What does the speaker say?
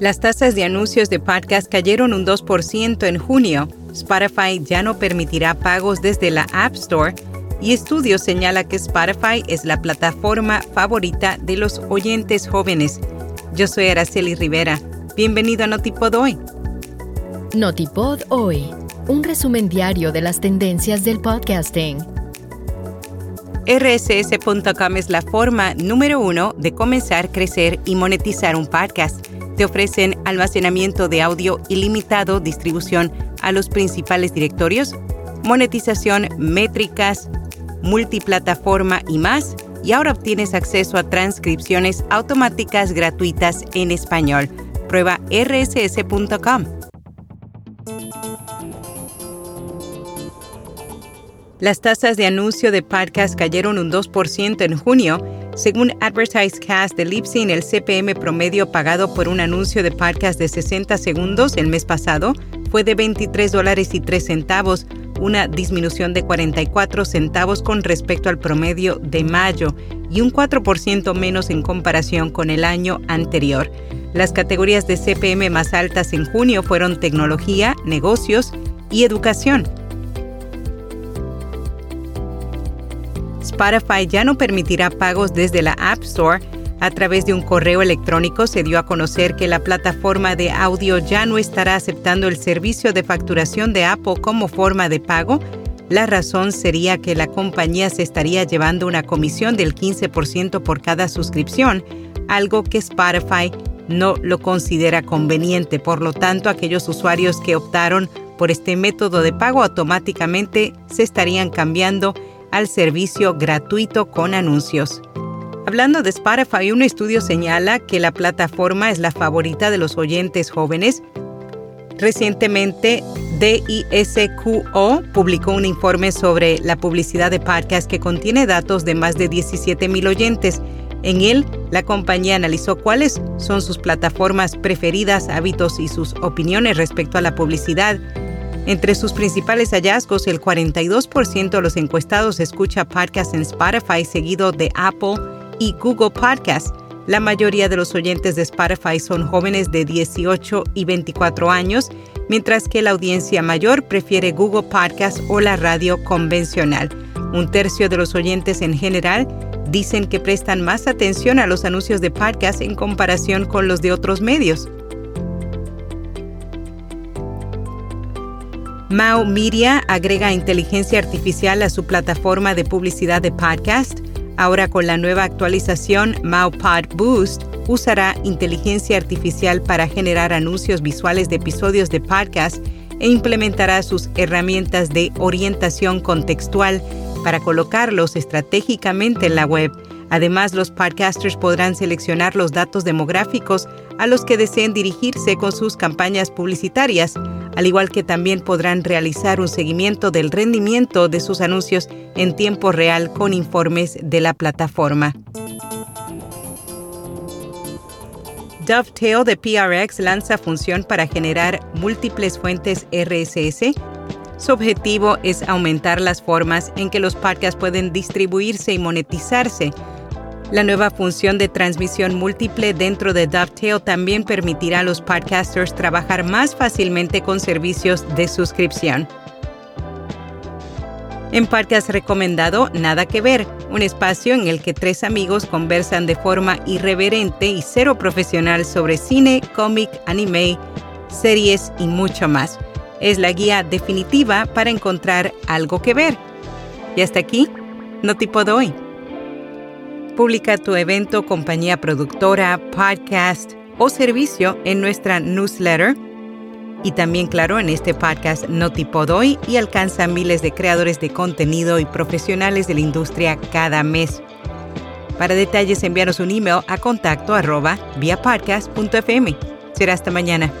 Las tasas de anuncios de podcast cayeron un 2% en junio. Spotify ya no permitirá pagos desde la App Store y estudio señala que Spotify es la plataforma favorita de los oyentes jóvenes. Yo soy Araceli Rivera. Bienvenido a Notipod Hoy. Notipod Hoy, un resumen diario de las tendencias del podcasting. RSS.com es la forma número uno de comenzar, crecer y monetizar un podcast te ofrecen almacenamiento de audio ilimitado, distribución a los principales directorios, monetización, métricas, multiplataforma y más. Y ahora obtienes acceso a transcripciones automáticas gratuitas en español. Prueba rss.com. Las tasas de anuncio de podcast cayeron un 2% en junio según AdvertiseCast de Libsyn, el CPM promedio pagado por un anuncio de podcast de 60 segundos el mes pasado fue de 23 dólares y 3 centavos, una disminución de 44 centavos con respecto al promedio de mayo y un 4% menos en comparación con el año anterior. Las categorías de CPM más altas en junio fueron tecnología, negocios y educación. Spotify ya no permitirá pagos desde la App Store. A través de un correo electrónico se dio a conocer que la plataforma de audio ya no estará aceptando el servicio de facturación de Apple como forma de pago. La razón sería que la compañía se estaría llevando una comisión del 15% por cada suscripción, algo que Spotify no lo considera conveniente. Por lo tanto, aquellos usuarios que optaron por este método de pago automáticamente se estarían cambiando al servicio gratuito con anuncios. Hablando de Spotify, un estudio señala que la plataforma es la favorita de los oyentes jóvenes. Recientemente, DISQO publicó un informe sobre la publicidad de podcast que contiene datos de más de 17 mil oyentes. En él, la compañía analizó cuáles son sus plataformas preferidas, hábitos y sus opiniones respecto a la publicidad. Entre sus principales hallazgos, el 42% de los encuestados escucha podcasts en Spotify, seguido de Apple y Google Podcasts. La mayoría de los oyentes de Spotify son jóvenes de 18 y 24 años, mientras que la audiencia mayor prefiere Google Podcasts o la radio convencional. Un tercio de los oyentes en general dicen que prestan más atención a los anuncios de podcast en comparación con los de otros medios. Mao Media agrega inteligencia artificial a su plataforma de publicidad de podcast. Ahora con la nueva actualización Mao Pod Boost usará inteligencia artificial para generar anuncios visuales de episodios de podcast e implementará sus herramientas de orientación contextual para colocarlos estratégicamente en la web. Además, los podcasters podrán seleccionar los datos demográficos a los que deseen dirigirse con sus campañas publicitarias, al igual que también podrán realizar un seguimiento del rendimiento de sus anuncios en tiempo real con informes de la plataforma. Dovetail de PRX lanza función para generar múltiples fuentes RSS. Su objetivo es aumentar las formas en que los podcasts pueden distribuirse y monetizarse la nueva función de transmisión múltiple dentro de Dovetail también permitirá a los podcasters trabajar más fácilmente con servicios de suscripción. En Podcast Recomendado, Nada que Ver, un espacio en el que tres amigos conversan de forma irreverente y cero profesional sobre cine, cómic, anime, series y mucho más. Es la guía definitiva para encontrar algo que ver. Y hasta aquí, no tipo de hoy. Publica tu evento, compañía productora, podcast o servicio en nuestra newsletter. Y también, claro, en este podcast No Tipo Doy y alcanza miles de creadores de contenido y profesionales de la industria cada mes. Para detalles, envíanos un email a contacto arroba vía podcast.fm. Será hasta mañana.